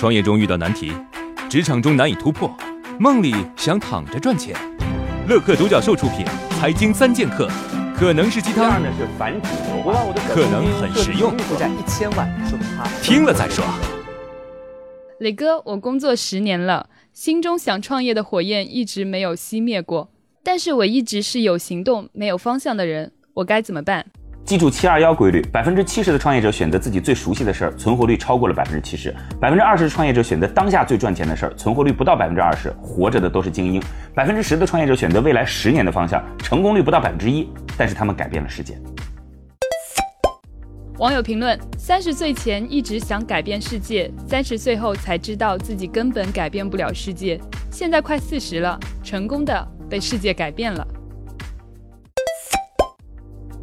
创业中遇到难题，职场中难以突破，梦里想躺着赚钱。乐客独角兽出品，《财经三剑客》可能是鸡汤，可能很实用，负债一千万，说他听了再说。磊哥，我工作十年了，心中想创业的火焰一直没有熄灭过，但是我一直是有行动没有方向的人，我该怎么办？记住七二幺规律，百分之七十的创业者选择自己最熟悉的事儿，存活率超过了百分之七十；百分之二十的创业者选择当下最赚钱的事儿，存活率不到百分之二十，活着的都是精英；百分之十的创业者选择未来十年的方向，成功率不到百分之一，但是他们改变了世界。网友评论：三十岁前一直想改变世界，三十岁后才知道自己根本改变不了世界，现在快四十了，成功的被世界改变了。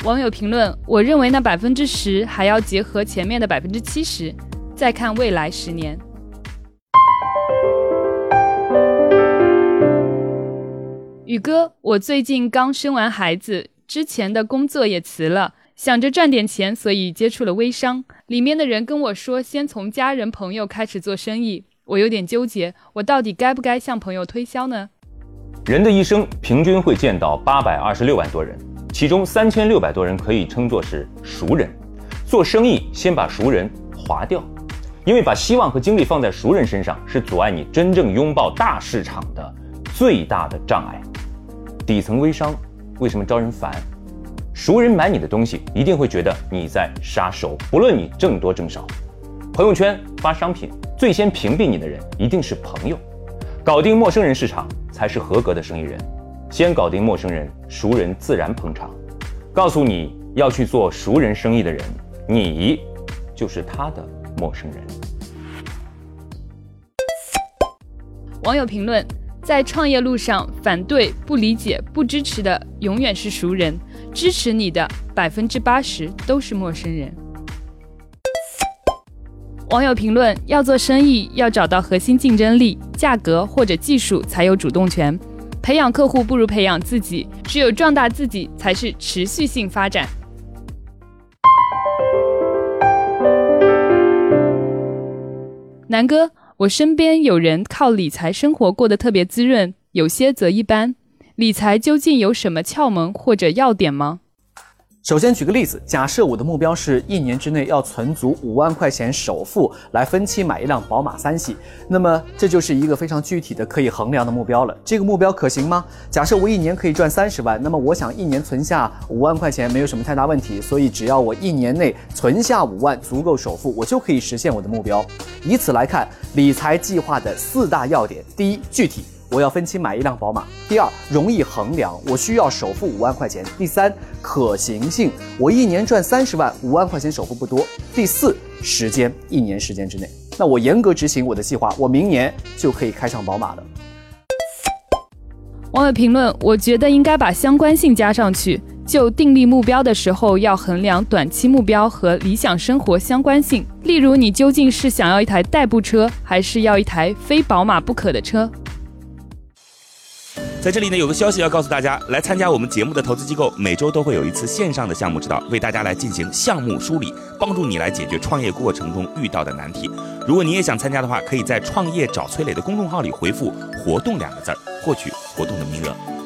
网友评论：我认为那百分之十还要结合前面的百分之七十，再看未来十年。宇哥，我最近刚生完孩子，之前的工作也辞了，想着赚点钱，所以接触了微商。里面的人跟我说，先从家人朋友开始做生意，我有点纠结，我到底该不该向朋友推销呢？人的一生平均会见到八百二十六万多人。其中三千六百多人可以称作是熟人，做生意先把熟人划掉，因为把希望和精力放在熟人身上是阻碍你真正拥抱大市场的最大的障碍。底层微商为什么招人烦？熟人买你的东西一定会觉得你在杀熟，不论你挣多挣少。朋友圈发商品，最先屏蔽你的人一定是朋友，搞定陌生人市场才是合格的生意人。先搞定陌生人，熟人自然捧场。告诉你要去做熟人生意的人，你就是他的陌生人。网友评论：在创业路上，反对、不理解、不支持的永远是熟人，支持你的百分之八十都是陌生人。网友评论：要做生意，要找到核心竞争力，价格或者技术才有主动权。培养客户不如培养自己，只有壮大自己才是持续性发展。南哥，我身边有人靠理财生活过得特别滋润，有些则一般。理财究竟有什么窍门或者要点吗？首先举个例子，假设我的目标是一年之内要存足五万块钱首付来分期买一辆宝马三系，那么这就是一个非常具体的可以衡量的目标了。这个目标可行吗？假设我一年可以赚三十万，那么我想一年存下五万块钱没有什么太大问题，所以只要我一年内存下五万足够首付，我就可以实现我的目标。以此来看，理财计划的四大要点：第一，具体。我要分期买一辆宝马。第二，容易衡量，我需要首付五万块钱。第三，可行性，我一年赚三十万，五万块钱首付不多。第四，时间，一年时间之内，那我严格执行我的计划，我明年就可以开上宝马了。网友评论：我觉得应该把相关性加上去，就订立目标的时候要衡量短期目标和理想生活相关性。例如，你究竟是想要一台代步车，还是要一台非宝马不可的车？在这里呢，有个消息要告诉大家，来参加我们节目的投资机构，每周都会有一次线上的项目指导，为大家来进行项目梳理，帮助你来解决创业过程中遇到的难题。如果你也想参加的话，可以在“创业找崔磊”的公众号里回复“活动”两个字儿，获取活动的名额。